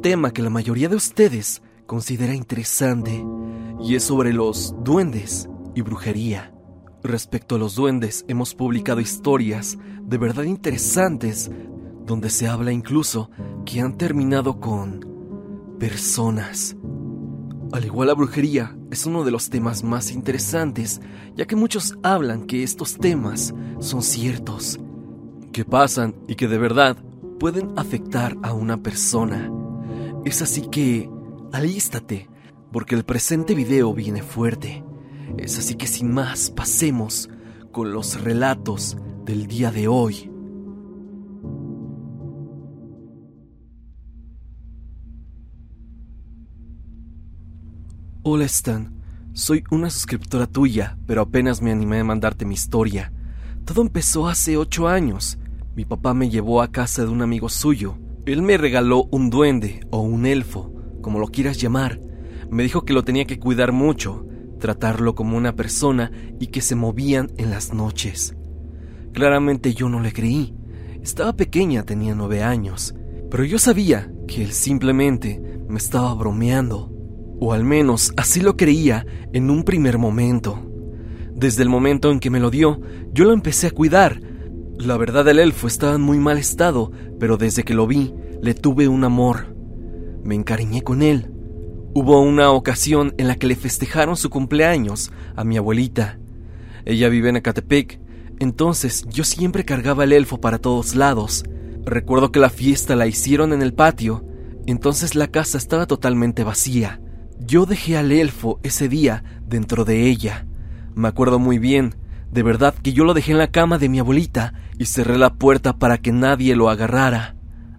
tema que la mayoría de ustedes considera interesante y es sobre los duendes y brujería. Respecto a los duendes, hemos publicado historias de verdad interesantes donde se habla incluso que han terminado con personas. Al igual la brujería es uno de los temas más interesantes, ya que muchos hablan que estos temas son ciertos, que pasan y que de verdad pueden afectar a una persona. Es así que alístate, porque el presente video viene fuerte. Es así que sin más, pasemos con los relatos del día de hoy. Hola Stan, soy una suscriptora tuya, pero apenas me animé a mandarte mi historia. Todo empezó hace ocho años. Mi papá me llevó a casa de un amigo suyo. Él me regaló un duende o un elfo, como lo quieras llamar. Me dijo que lo tenía que cuidar mucho, tratarlo como una persona y que se movían en las noches. Claramente yo no le creí. Estaba pequeña, tenía nueve años, pero yo sabía que él simplemente me estaba bromeando, o al menos así lo creía en un primer momento. Desde el momento en que me lo dio, yo lo empecé a cuidar. La verdad el elfo estaba en muy mal estado, pero desde que lo vi, le tuve un amor. Me encariñé con él, Hubo una ocasión en la que le festejaron su cumpleaños a mi abuelita. Ella vive en Ecatepec, entonces yo siempre cargaba el elfo para todos lados. Recuerdo que la fiesta la hicieron en el patio, entonces la casa estaba totalmente vacía. Yo dejé al elfo ese día dentro de ella. Me acuerdo muy bien, de verdad que yo lo dejé en la cama de mi abuelita y cerré la puerta para que nadie lo agarrara.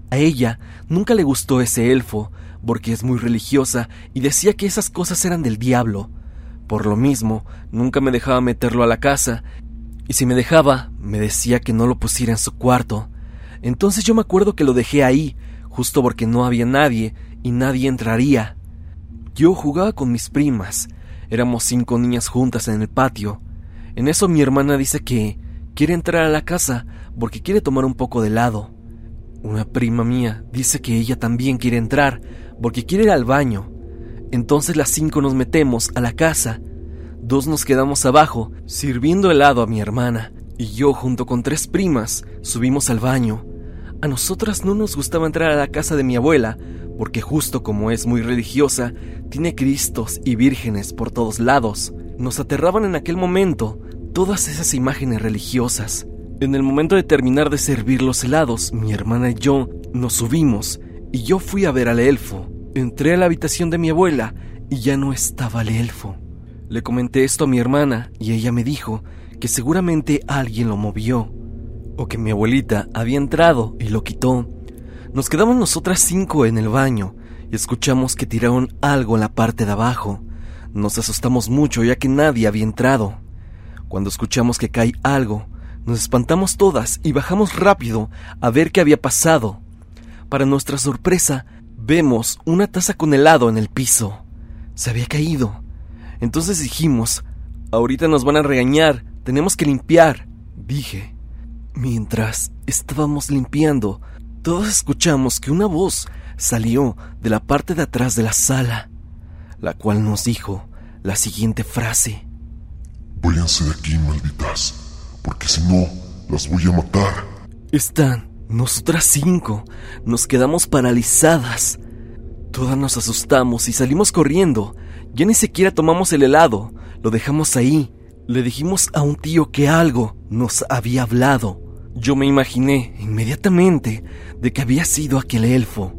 A ella nunca le gustó ese elfo, porque es muy religiosa y decía que esas cosas eran del diablo. Por lo mismo, nunca me dejaba meterlo a la casa, y si me dejaba, me decía que no lo pusiera en su cuarto. Entonces yo me acuerdo que lo dejé ahí, justo porque no había nadie y nadie entraría. Yo jugaba con mis primas, éramos cinco niñas juntas en el patio. En eso mi hermana dice que quiere entrar a la casa porque quiere tomar un poco de helado. Una prima mía dice que ella también quiere entrar, porque quiere ir al baño. Entonces las cinco nos metemos a la casa. Dos nos quedamos abajo, sirviendo helado a mi hermana, y yo junto con tres primas subimos al baño. A nosotras no nos gustaba entrar a la casa de mi abuela, porque justo como es muy religiosa, tiene cristos y vírgenes por todos lados. Nos aterraban en aquel momento todas esas imágenes religiosas. En el momento de terminar de servir los helados, mi hermana y yo nos subimos y yo fui a ver al elfo. Entré a la habitación de mi abuela y ya no estaba el elfo. Le comenté esto a mi hermana y ella me dijo que seguramente alguien lo movió o que mi abuelita había entrado y lo quitó. Nos quedamos nosotras cinco en el baño y escuchamos que tiraron algo en la parte de abajo. Nos asustamos mucho ya que nadie había entrado. Cuando escuchamos que cae algo, nos espantamos todas y bajamos rápido a ver qué había pasado. Para nuestra sorpresa, vemos una taza con helado en el piso. Se había caído. Entonces dijimos, ahorita nos van a regañar, tenemos que limpiar, dije. Mientras estábamos limpiando, todos escuchamos que una voz salió de la parte de atrás de la sala, la cual nos dijo la siguiente frase. Váyanse de aquí, malditas, porque si no, las voy a matar. Están nosotras cinco nos quedamos paralizadas. Todas nos asustamos y salimos corriendo. Ya ni siquiera tomamos el helado, lo dejamos ahí. Le dijimos a un tío que algo nos había hablado. Yo me imaginé inmediatamente de que había sido aquel elfo.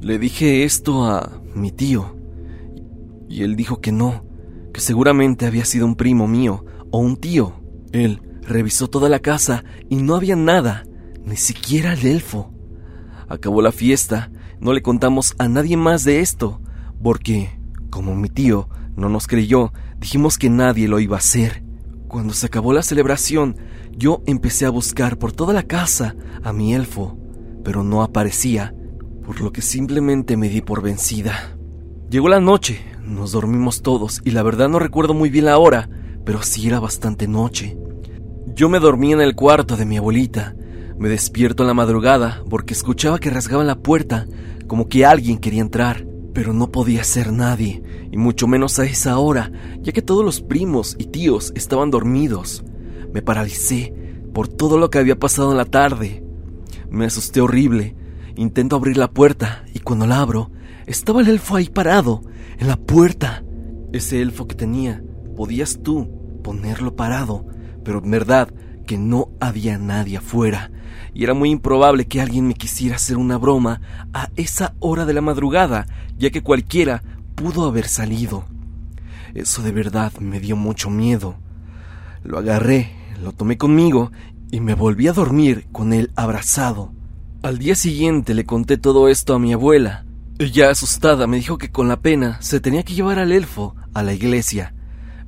Le dije esto a mi tío y él dijo que no, que seguramente había sido un primo mío o un tío. Él revisó toda la casa y no había nada ni siquiera el elfo. Acabó la fiesta, no le contamos a nadie más de esto, porque, como mi tío no nos creyó, dijimos que nadie lo iba a hacer. Cuando se acabó la celebración, yo empecé a buscar por toda la casa a mi elfo, pero no aparecía, por lo que simplemente me di por vencida. Llegó la noche, nos dormimos todos y la verdad no recuerdo muy bien la hora, pero sí era bastante noche. Yo me dormí en el cuarto de mi abuelita me despierto en la madrugada porque escuchaba que rasgaban la puerta como que alguien quería entrar, pero no podía ser nadie, y mucho menos a esa hora, ya que todos los primos y tíos estaban dormidos. Me paralicé por todo lo que había pasado en la tarde. Me asusté horrible. Intento abrir la puerta y cuando la abro, estaba el elfo ahí parado, en la puerta. Ese elfo que tenía, podías tú ponerlo parado, pero en verdad que no había nadie afuera, y era muy improbable que alguien me quisiera hacer una broma a esa hora de la madrugada, ya que cualquiera pudo haber salido. Eso de verdad me dio mucho miedo. Lo agarré, lo tomé conmigo y me volví a dormir con él abrazado. Al día siguiente le conté todo esto a mi abuela. Ella asustada me dijo que con la pena se tenía que llevar al elfo a la iglesia.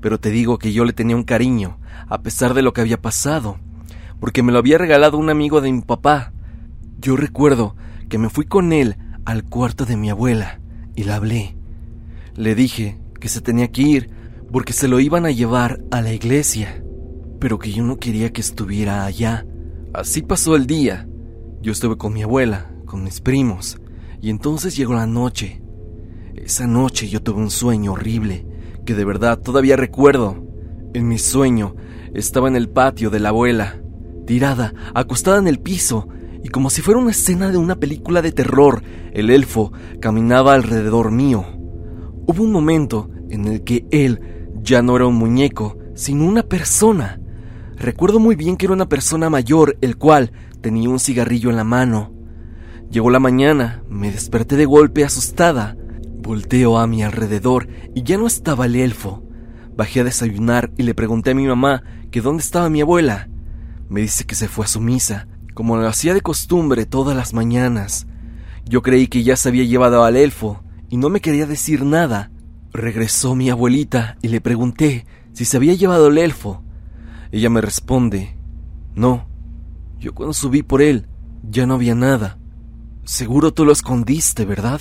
Pero te digo que yo le tenía un cariño, a pesar de lo que había pasado, porque me lo había regalado un amigo de mi papá. Yo recuerdo que me fui con él al cuarto de mi abuela y la hablé. Le dije que se tenía que ir porque se lo iban a llevar a la iglesia, pero que yo no quería que estuviera allá. Así pasó el día. Yo estuve con mi abuela, con mis primos, y entonces llegó la noche. Esa noche yo tuve un sueño horrible, que de verdad todavía recuerdo. En mi sueño estaba en el patio de la abuela, tirada, acostada en el piso, y como si fuera una escena de una película de terror, el elfo caminaba alrededor mío. Hubo un momento en el que él ya no era un muñeco, sino una persona. Recuerdo muy bien que era una persona mayor, el cual tenía un cigarrillo en la mano. Llegó la mañana, me desperté de golpe asustada. Volteo a mi alrededor y ya no estaba el elfo. Bajé a desayunar y le pregunté a mi mamá que dónde estaba mi abuela. Me dice que se fue a su misa, como lo hacía de costumbre todas las mañanas. Yo creí que ya se había llevado al elfo y no me quería decir nada. Regresó mi abuelita y le pregunté si se había llevado el elfo. Ella me responde, no, yo cuando subí por él ya no había nada. Seguro tú lo escondiste, ¿verdad?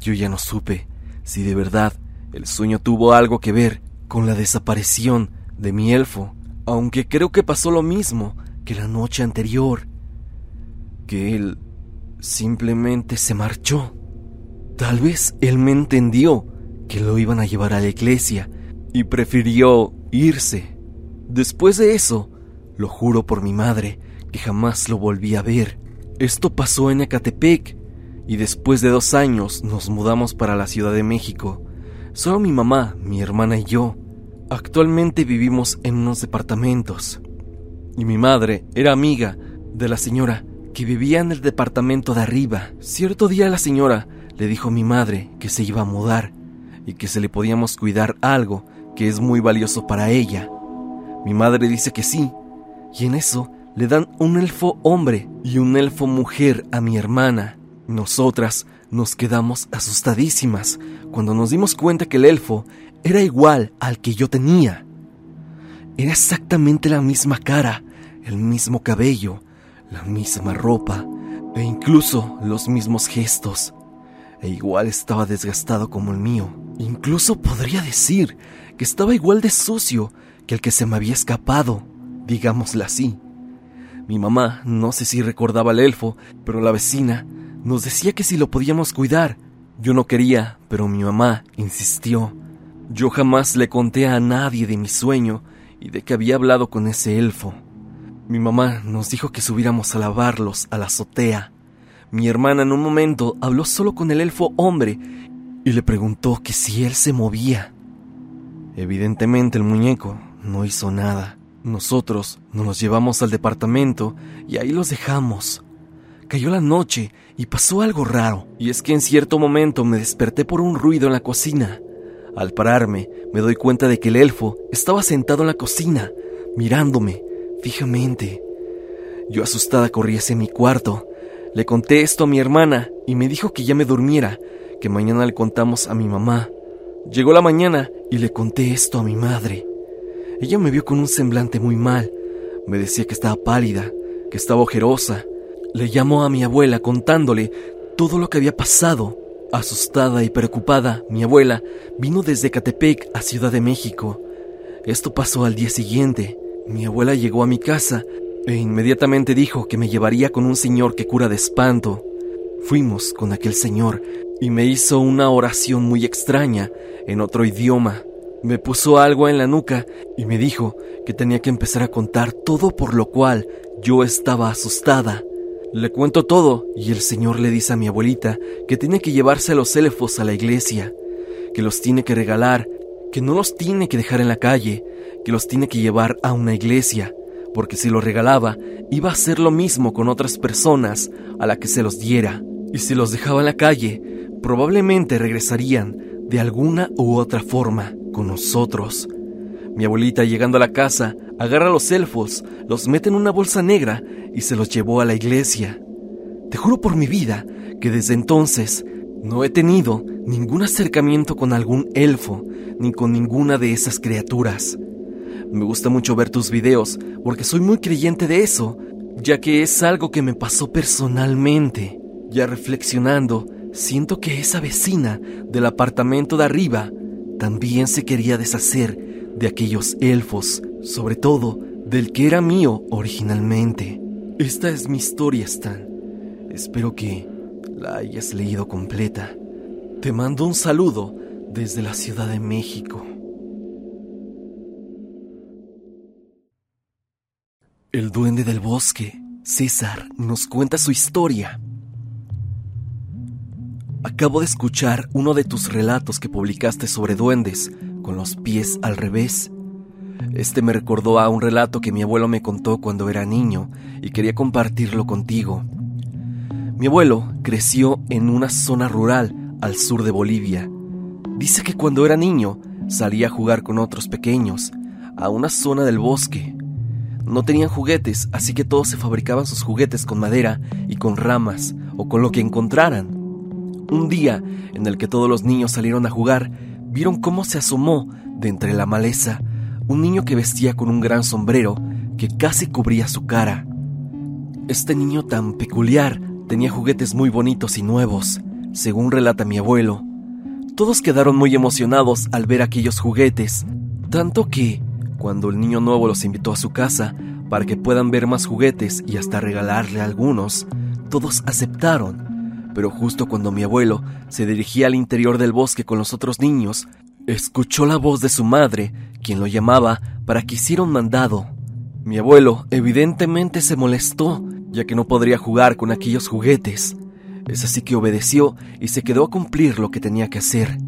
Yo ya no supe si de verdad el sueño tuvo algo que ver con la desaparición de mi elfo, aunque creo que pasó lo mismo que la noche anterior, que él simplemente se marchó. Tal vez él me entendió que lo iban a llevar a la iglesia y prefirió irse. Después de eso, lo juro por mi madre que jamás lo volví a ver. Esto pasó en Ecatepec y después de dos años nos mudamos para la Ciudad de México. Solo mi mamá, mi hermana y yo. Actualmente vivimos en unos departamentos. Y mi madre era amiga de la señora que vivía en el departamento de arriba. Cierto día la señora le dijo a mi madre que se iba a mudar y que se le podíamos cuidar algo que es muy valioso para ella. Mi madre dice que sí, y en eso le dan un elfo hombre y un elfo mujer a mi hermana. Nosotras nos quedamos asustadísimas cuando nos dimos cuenta que el elfo era igual al que yo tenía. Era exactamente la misma cara, el mismo cabello, la misma ropa e incluso los mismos gestos. E igual estaba desgastado como el mío. Incluso podría decir que estaba igual de sucio que el que se me había escapado, digámoslo así. Mi mamá no sé si recordaba al elfo, pero la vecina nos decía que si lo podíamos cuidar. Yo no quería, pero mi mamá insistió. Yo jamás le conté a nadie de mi sueño y de que había hablado con ese elfo. Mi mamá nos dijo que subiéramos a lavarlos a la azotea. Mi hermana en un momento habló solo con el elfo hombre y le preguntó que si él se movía. Evidentemente el muñeco no hizo nada. Nosotros nos los llevamos al departamento y ahí los dejamos. Cayó la noche y pasó algo raro, y es que en cierto momento me desperté por un ruido en la cocina. Al pararme, me doy cuenta de que el elfo estaba sentado en la cocina, mirándome fijamente. Yo asustada corrí hacia mi cuarto. Le conté esto a mi hermana y me dijo que ya me durmiera, que mañana le contamos a mi mamá. Llegó la mañana y le conté esto a mi madre. Ella me vio con un semblante muy mal. Me decía que estaba pálida, que estaba ojerosa. Le llamó a mi abuela contándole todo lo que había pasado. Asustada y preocupada, mi abuela vino desde Catepec a Ciudad de México. Esto pasó al día siguiente. Mi abuela llegó a mi casa e inmediatamente dijo que me llevaría con un señor que cura de espanto. Fuimos con aquel señor y me hizo una oración muy extraña en otro idioma. Me puso algo en la nuca y me dijo que tenía que empezar a contar todo por lo cual yo estaba asustada. Le cuento todo y el señor le dice a mi abuelita que tiene que llevarse a los elfos a la iglesia, que los tiene que regalar, que no los tiene que dejar en la calle, que los tiene que llevar a una iglesia, porque si los regalaba iba a hacer lo mismo con otras personas a la que se los diera, y si los dejaba en la calle, probablemente regresarían de alguna u otra forma con nosotros. Mi abuelita llegando a la casa agarra a los elfos, los mete en una bolsa negra y se los llevó a la iglesia. Te juro por mi vida que desde entonces no he tenido ningún acercamiento con algún elfo ni con ninguna de esas criaturas. Me gusta mucho ver tus videos porque soy muy creyente de eso, ya que es algo que me pasó personalmente. Ya reflexionando, siento que esa vecina del apartamento de arriba también se quería deshacer de aquellos elfos, sobre todo del que era mío originalmente. Esta es mi historia, Stan. Espero que la hayas leído completa. Te mando un saludo desde la Ciudad de México. El duende del bosque, César, nos cuenta su historia. Acabo de escuchar uno de tus relatos que publicaste sobre duendes, con los pies al revés. Este me recordó a un relato que mi abuelo me contó cuando era niño y quería compartirlo contigo. Mi abuelo creció en una zona rural al sur de Bolivia. Dice que cuando era niño salía a jugar con otros pequeños a una zona del bosque no tenían juguetes, así que todos se fabricaban sus juguetes con madera y con ramas o con lo que encontraran. Un día en el que todos los niños salieron a jugar, vieron cómo se asomó de entre la maleza un niño que vestía con un gran sombrero que casi cubría su cara. Este niño tan peculiar tenía juguetes muy bonitos y nuevos, según relata mi abuelo. Todos quedaron muy emocionados al ver aquellos juguetes, tanto que, cuando el niño nuevo los invitó a su casa para que puedan ver más juguetes y hasta regalarle algunos, todos aceptaron. Pero justo cuando mi abuelo se dirigía al interior del bosque con los otros niños, escuchó la voz de su madre, quien lo llamaba para que hiciera un mandado. Mi abuelo evidentemente se molestó, ya que no podría jugar con aquellos juguetes. Es así que obedeció y se quedó a cumplir lo que tenía que hacer.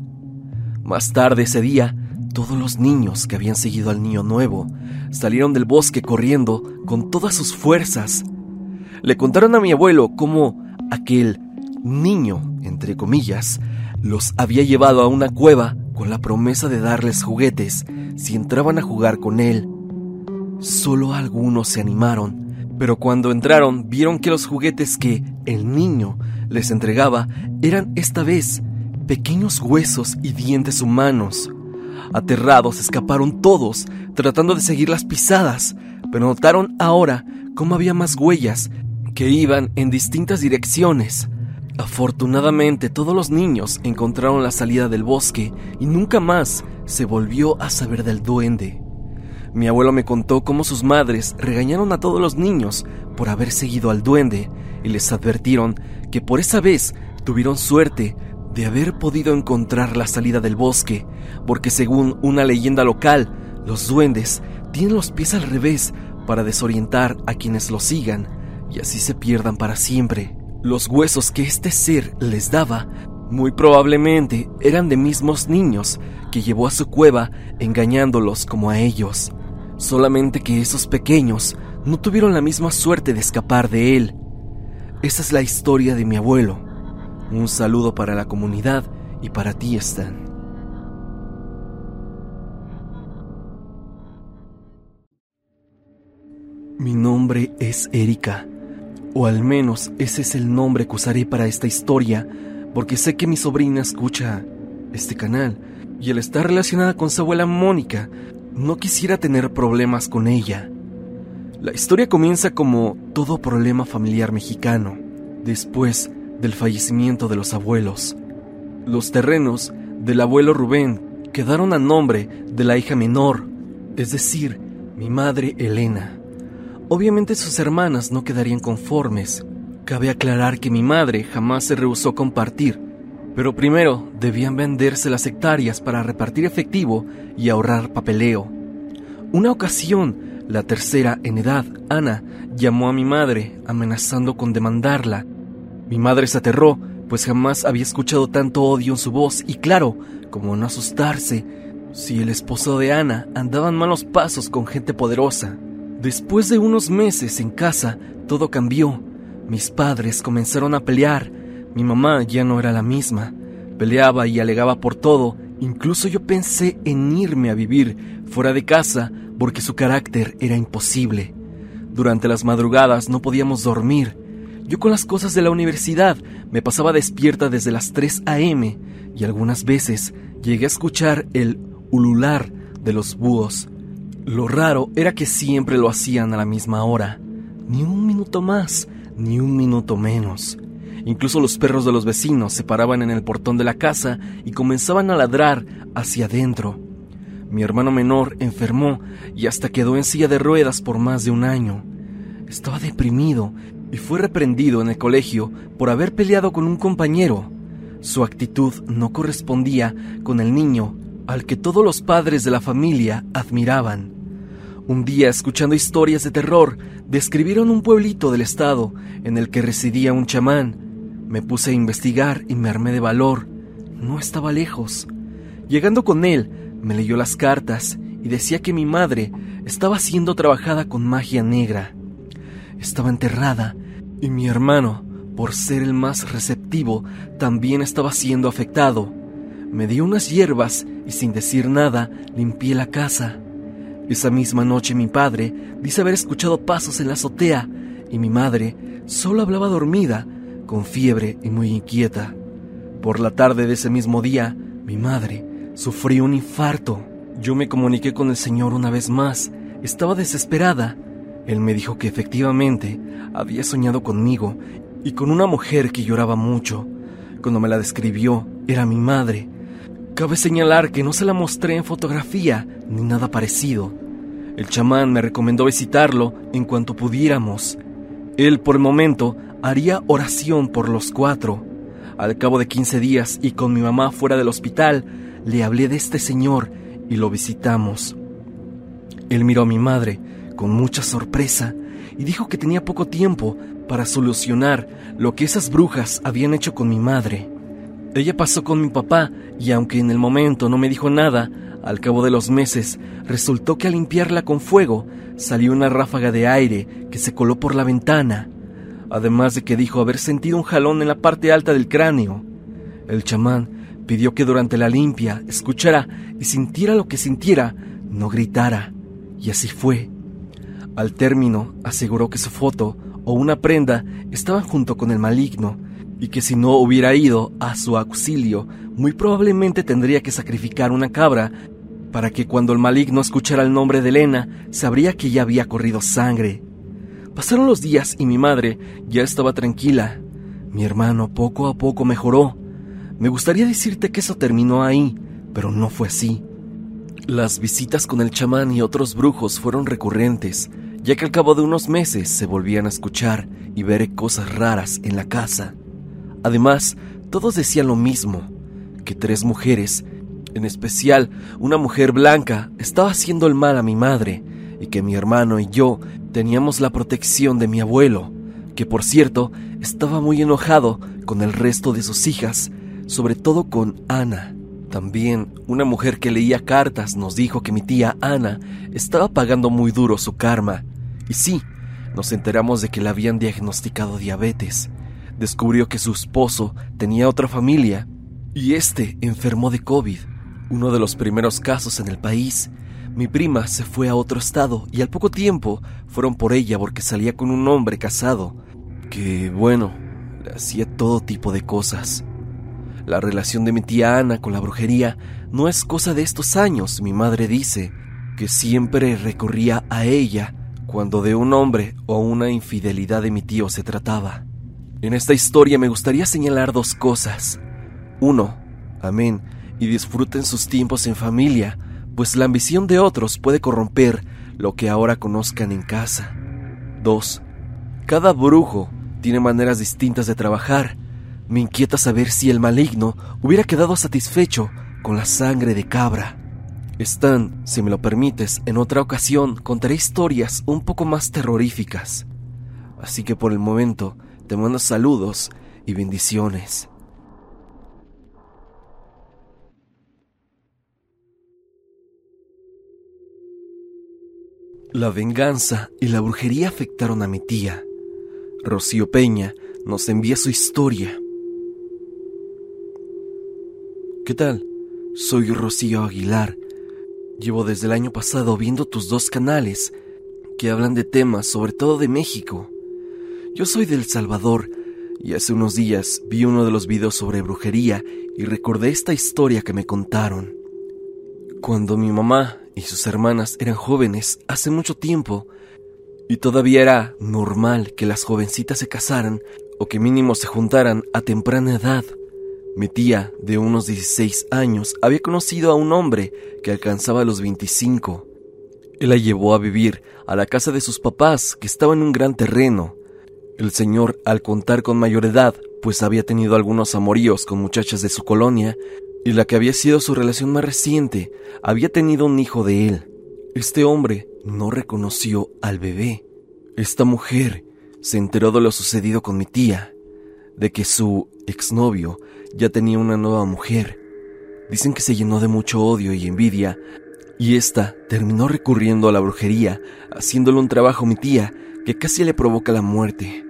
Más tarde ese día, todos los niños que habían seguido al niño nuevo salieron del bosque corriendo con todas sus fuerzas. Le contaron a mi abuelo cómo aquel niño, entre comillas, los había llevado a una cueva con la promesa de darles juguetes si entraban a jugar con él. Solo algunos se animaron, pero cuando entraron vieron que los juguetes que el niño les entregaba eran esta vez pequeños huesos y dientes humanos. Aterrados escaparon todos, tratando de seguir las pisadas, pero notaron ahora cómo había más huellas que iban en distintas direcciones. Afortunadamente todos los niños encontraron la salida del bosque y nunca más se volvió a saber del duende. Mi abuelo me contó cómo sus madres regañaron a todos los niños por haber seguido al duende y les advirtieron que por esa vez tuvieron suerte de haber podido encontrar la salida del bosque, porque según una leyenda local, los duendes tienen los pies al revés para desorientar a quienes los sigan y así se pierdan para siempre. Los huesos que este ser les daba muy probablemente eran de mismos niños que llevó a su cueva engañándolos como a ellos, solamente que esos pequeños no tuvieron la misma suerte de escapar de él. Esa es la historia de mi abuelo un saludo para la comunidad y para ti, Stan. Mi nombre es Erika, o al menos ese es el nombre que usaré para esta historia, porque sé que mi sobrina escucha este canal y al estar relacionada con su abuela Mónica, no quisiera tener problemas con ella. La historia comienza como todo problema familiar mexicano. Después, del fallecimiento de los abuelos. Los terrenos del abuelo Rubén quedaron a nombre de la hija menor, es decir, mi madre Elena. Obviamente sus hermanas no quedarían conformes. Cabe aclarar que mi madre jamás se rehusó compartir, pero primero debían venderse las hectáreas para repartir efectivo y ahorrar papeleo. Una ocasión, la tercera en edad, Ana, llamó a mi madre amenazando con demandarla. Mi madre se aterró, pues jamás había escuchado tanto odio en su voz y claro, como no asustarse, si el esposo de Ana andaba en malos pasos con gente poderosa. Después de unos meses en casa, todo cambió. Mis padres comenzaron a pelear. Mi mamá ya no era la misma. Peleaba y alegaba por todo. Incluso yo pensé en irme a vivir fuera de casa porque su carácter era imposible. Durante las madrugadas no podíamos dormir. Yo con las cosas de la universidad me pasaba despierta desde las 3 a.m. y algunas veces llegué a escuchar el ulular de los búhos. Lo raro era que siempre lo hacían a la misma hora, ni un minuto más, ni un minuto menos. Incluso los perros de los vecinos se paraban en el portón de la casa y comenzaban a ladrar hacia adentro. Mi hermano menor enfermó y hasta quedó en silla de ruedas por más de un año. Estaba deprimido y fue reprendido en el colegio por haber peleado con un compañero. Su actitud no correspondía con el niño al que todos los padres de la familia admiraban. Un día, escuchando historias de terror, describieron un pueblito del estado en el que residía un chamán. Me puse a investigar y me armé de valor. No estaba lejos. Llegando con él, me leyó las cartas y decía que mi madre estaba siendo trabajada con magia negra. Estaba enterrada y mi hermano, por ser el más receptivo, también estaba siendo afectado. Me dio unas hierbas y sin decir nada limpié la casa. Esa misma noche mi padre dice haber escuchado pasos en la azotea y mi madre solo hablaba dormida, con fiebre y muy inquieta. Por la tarde de ese mismo día, mi madre sufrió un infarto. Yo me comuniqué con el Señor una vez más. Estaba desesperada. Él me dijo que efectivamente había soñado conmigo y con una mujer que lloraba mucho. Cuando me la describió, era mi madre Cabe señalar que no se la mostré en fotografía ni nada parecido. El chamán me recomendó visitarlo en cuanto pudiéramos. Él, por el momento, haría oración por los cuatro. Al cabo de 15 días y con mi mamá fuera del hospital, le hablé de este señor y lo visitamos. Él miró a mi madre con mucha sorpresa y dijo que tenía poco tiempo para solucionar lo que esas brujas habían hecho con mi madre. Ella pasó con mi papá y aunque en el momento no me dijo nada, al cabo de los meses resultó que al limpiarla con fuego salió una ráfaga de aire que se coló por la ventana, además de que dijo haber sentido un jalón en la parte alta del cráneo. El chamán pidió que durante la limpia escuchara y sintiera lo que sintiera, no gritara, y así fue. Al término aseguró que su foto o una prenda estaban junto con el maligno, y que si no hubiera ido a su auxilio, muy probablemente tendría que sacrificar una cabra para que cuando el maligno escuchara el nombre de Elena, sabría que ya había corrido sangre. Pasaron los días y mi madre ya estaba tranquila. Mi hermano poco a poco mejoró. Me gustaría decirte que eso terminó ahí, pero no fue así. Las visitas con el chamán y otros brujos fueron recurrentes, ya que al cabo de unos meses se volvían a escuchar y ver cosas raras en la casa. Además, todos decían lo mismo, que tres mujeres, en especial una mujer blanca, estaba haciendo el mal a mi madre y que mi hermano y yo teníamos la protección de mi abuelo, que por cierto estaba muy enojado con el resto de sus hijas, sobre todo con Ana. También una mujer que leía cartas nos dijo que mi tía Ana estaba pagando muy duro su karma. Y sí, nos enteramos de que le habían diagnosticado diabetes descubrió que su esposo tenía otra familia y este enfermó de COVID, uno de los primeros casos en el país. Mi prima se fue a otro estado y al poco tiempo fueron por ella porque salía con un hombre casado que, bueno, le hacía todo tipo de cosas. La relación de mi tía Ana con la brujería no es cosa de estos años, mi madre dice, que siempre recurría a ella cuando de un hombre o una infidelidad de mi tío se trataba. En esta historia me gustaría señalar dos cosas. Uno, amén, y disfruten sus tiempos en familia, pues la ambición de otros puede corromper lo que ahora conozcan en casa. Dos, cada brujo tiene maneras distintas de trabajar. Me inquieta saber si el maligno hubiera quedado satisfecho con la sangre de cabra. Stan, si me lo permites, en otra ocasión contaré historias un poco más terroríficas. Así que por el momento te mando saludos y bendiciones. La venganza y la brujería afectaron a mi tía. Rocío Peña nos envía su historia. ¿Qué tal? Soy Rocío Aguilar. Llevo desde el año pasado viendo tus dos canales que hablan de temas, sobre todo de México. Yo soy del Salvador y hace unos días vi uno de los videos sobre brujería y recordé esta historia que me contaron. Cuando mi mamá y sus hermanas eran jóvenes hace mucho tiempo, y todavía era normal que las jovencitas se casaran o que mínimo se juntaran a temprana edad. Mi tía, de unos 16 años, había conocido a un hombre que alcanzaba los 25. Él la llevó a vivir a la casa de sus papás, que estaba en un gran terreno. El señor, al contar con mayor edad, pues había tenido algunos amoríos con muchachas de su colonia, y la que había sido su relación más reciente había tenido un hijo de él. Este hombre no reconoció al bebé. Esta mujer se enteró de lo sucedido con mi tía, de que su exnovio ya tenía una nueva mujer. Dicen que se llenó de mucho odio y envidia, y ésta terminó recurriendo a la brujería, haciéndole un trabajo a mi tía que casi le provoca la muerte.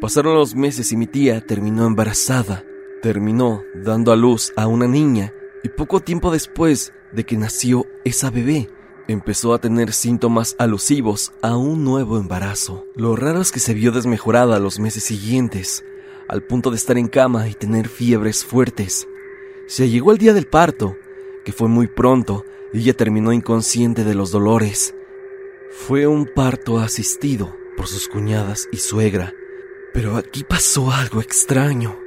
Pasaron los meses y mi tía terminó embarazada. Terminó dando a luz a una niña y poco tiempo después de que nació esa bebé, empezó a tener síntomas alusivos a un nuevo embarazo. Lo raro es que se vio desmejorada los meses siguientes, al punto de estar en cama y tener fiebres fuertes. Se llegó el día del parto, que fue muy pronto, y ella terminó inconsciente de los dolores. Fue un parto asistido por sus cuñadas y suegra, pero aquí pasó algo extraño.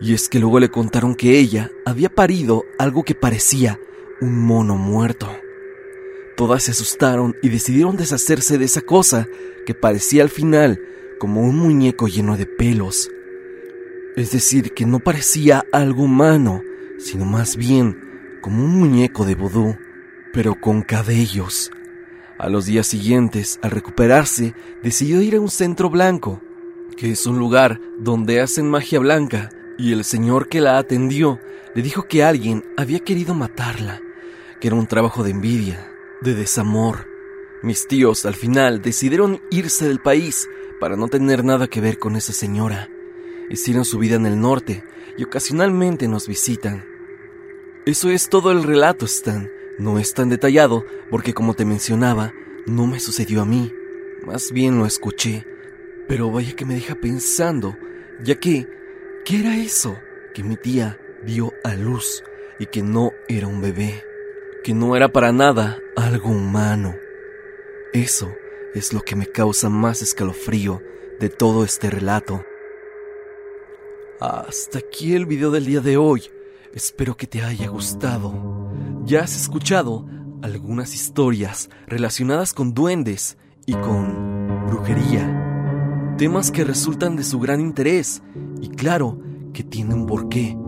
Y es que luego le contaron que ella había parido algo que parecía un mono muerto. Todas se asustaron y decidieron deshacerse de esa cosa que parecía al final como un muñeco lleno de pelos. Es decir, que no parecía algo humano, sino más bien como un muñeco de vudú, pero con cabellos. A los días siguientes, al recuperarse, decidió ir a un centro blanco, que es un lugar donde hacen magia blanca y el señor que la atendió le dijo que alguien había querido matarla, que era un trabajo de envidia, de desamor. Mis tíos al final decidieron irse del país para no tener nada que ver con esa señora. Hicieron su vida en el norte y ocasionalmente nos visitan. Eso es todo el relato, Stan. No es tan detallado porque como te mencionaba, no me sucedió a mí. Más bien lo escuché. Pero vaya que me deja pensando, ya que ¿Qué era eso? Que mi tía dio a luz y que no era un bebé, que no era para nada algo humano. Eso es lo que me causa más escalofrío de todo este relato. Hasta aquí el video del día de hoy. Espero que te haya gustado. Ya has escuchado algunas historias relacionadas con duendes y con brujería. Temas que resultan de su gran interés y claro, que tiene un porqué,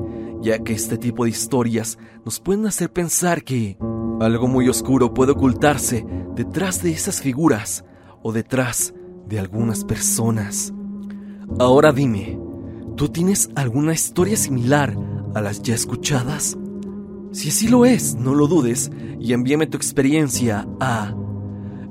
ya que este tipo de historias nos pueden hacer pensar que algo muy oscuro puede ocultarse detrás de esas figuras o detrás de algunas personas. Ahora dime, ¿tú tienes alguna historia similar a las ya escuchadas? Si así lo es, no lo dudes y envíame tu experiencia a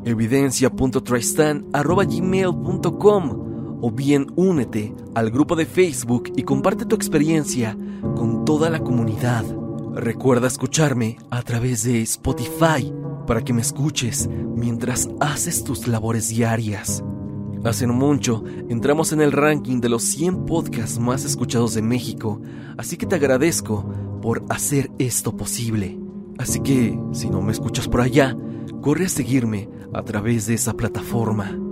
evidencia.tristan.gmail.com o bien únete al grupo de Facebook y comparte tu experiencia con toda la comunidad. Recuerda escucharme a través de Spotify para que me escuches mientras haces tus labores diarias. Hace no mucho entramos en el ranking de los 100 podcasts más escuchados de México, así que te agradezco por hacer esto posible. Así que, si no me escuchas por allá, corre a seguirme a través de esa plataforma.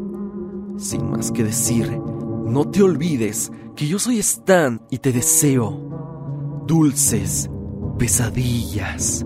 Sin más que decir, no te olvides que yo soy Stan y te deseo dulces pesadillas.